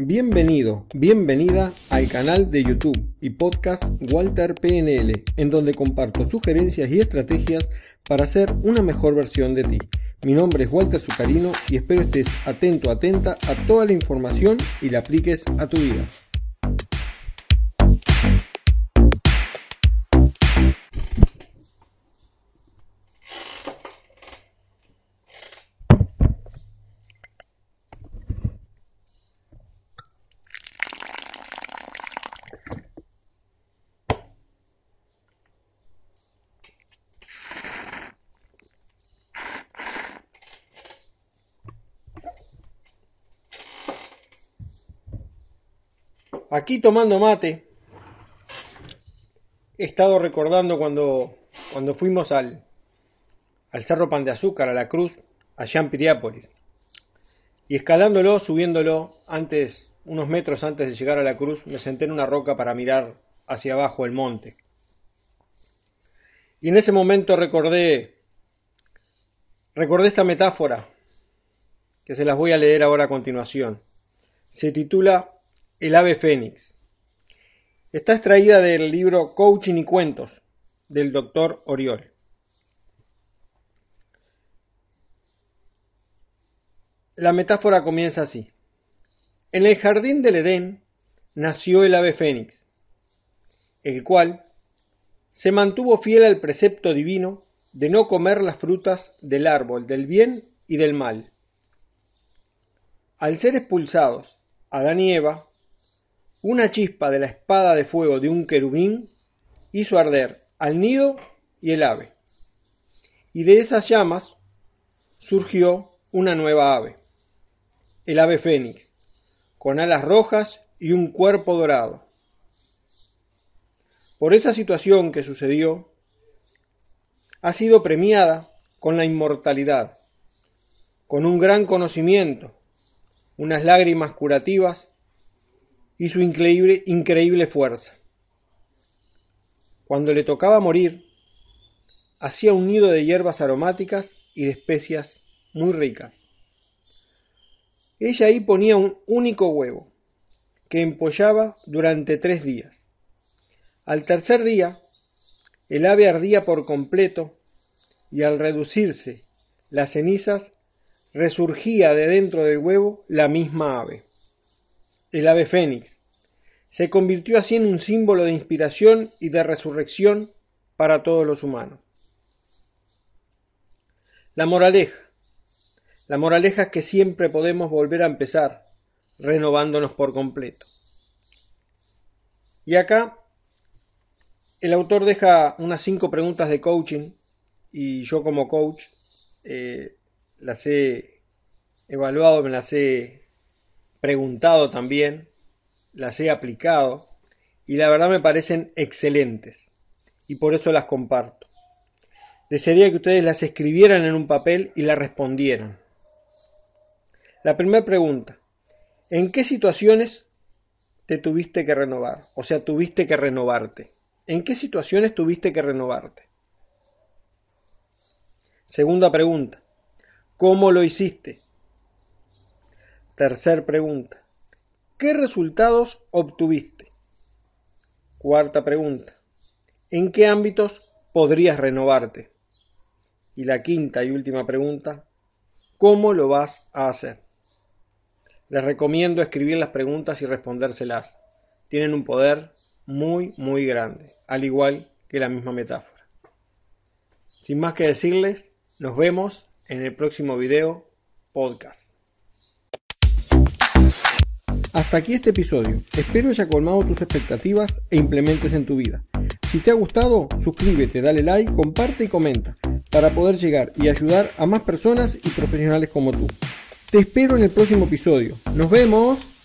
Bienvenido, bienvenida al canal de YouTube y podcast Walter PNL, en donde comparto sugerencias y estrategias para ser una mejor versión de ti. Mi nombre es Walter Zucarino y espero estés atento, atenta a toda la información y la apliques a tu vida. Aquí tomando mate, he estado recordando cuando, cuando fuimos al, al Cerro Pan de Azúcar, a la Cruz, allá en. Y escalándolo, subiéndolo, antes, unos metros antes de llegar a la cruz, me senté en una roca para mirar hacia abajo el monte. Y en ese momento recordé, recordé esta metáfora, que se las voy a leer ahora a continuación. Se titula el ave fénix. Está extraída del libro Coaching y Cuentos del doctor Oriol. La metáfora comienza así. En el jardín del Edén nació el ave fénix, el cual se mantuvo fiel al precepto divino de no comer las frutas del árbol del bien y del mal. Al ser expulsados Adán y Eva una chispa de la espada de fuego de un querubín hizo arder al nido y el ave. Y de esas llamas surgió una nueva ave, el ave fénix, con alas rojas y un cuerpo dorado. Por esa situación que sucedió, ha sido premiada con la inmortalidad, con un gran conocimiento, unas lágrimas curativas y su increíble, increíble fuerza. Cuando le tocaba morir, hacía un nido de hierbas aromáticas y de especias muy ricas. Ella ahí ponía un único huevo, que empollaba durante tres días. Al tercer día, el ave ardía por completo y al reducirse las cenizas, resurgía de dentro del huevo la misma ave el ave fénix, se convirtió así en un símbolo de inspiración y de resurrección para todos los humanos. La moraleja. La moraleja es que siempre podemos volver a empezar, renovándonos por completo. Y acá el autor deja unas cinco preguntas de coaching y yo como coach eh, las he evaluado, me las he preguntado también, las he aplicado y la verdad me parecen excelentes y por eso las comparto. Desearía que ustedes las escribieran en un papel y las respondieran. La primera pregunta, ¿en qué situaciones te tuviste que renovar? O sea, tuviste que renovarte. ¿En qué situaciones tuviste que renovarte? Segunda pregunta, ¿cómo lo hiciste? Tercer pregunta. ¿Qué resultados obtuviste? Cuarta pregunta. ¿En qué ámbitos podrías renovarte? Y la quinta y última pregunta. ¿Cómo lo vas a hacer? Les recomiendo escribir las preguntas y respondérselas. Tienen un poder muy, muy grande, al igual que la misma metáfora. Sin más que decirles, nos vemos en el próximo video podcast. Hasta aquí este episodio. Espero haya colmado tus expectativas e implementes en tu vida. Si te ha gustado, suscríbete, dale like, comparte y comenta para poder llegar y ayudar a más personas y profesionales como tú. Te espero en el próximo episodio. Nos vemos.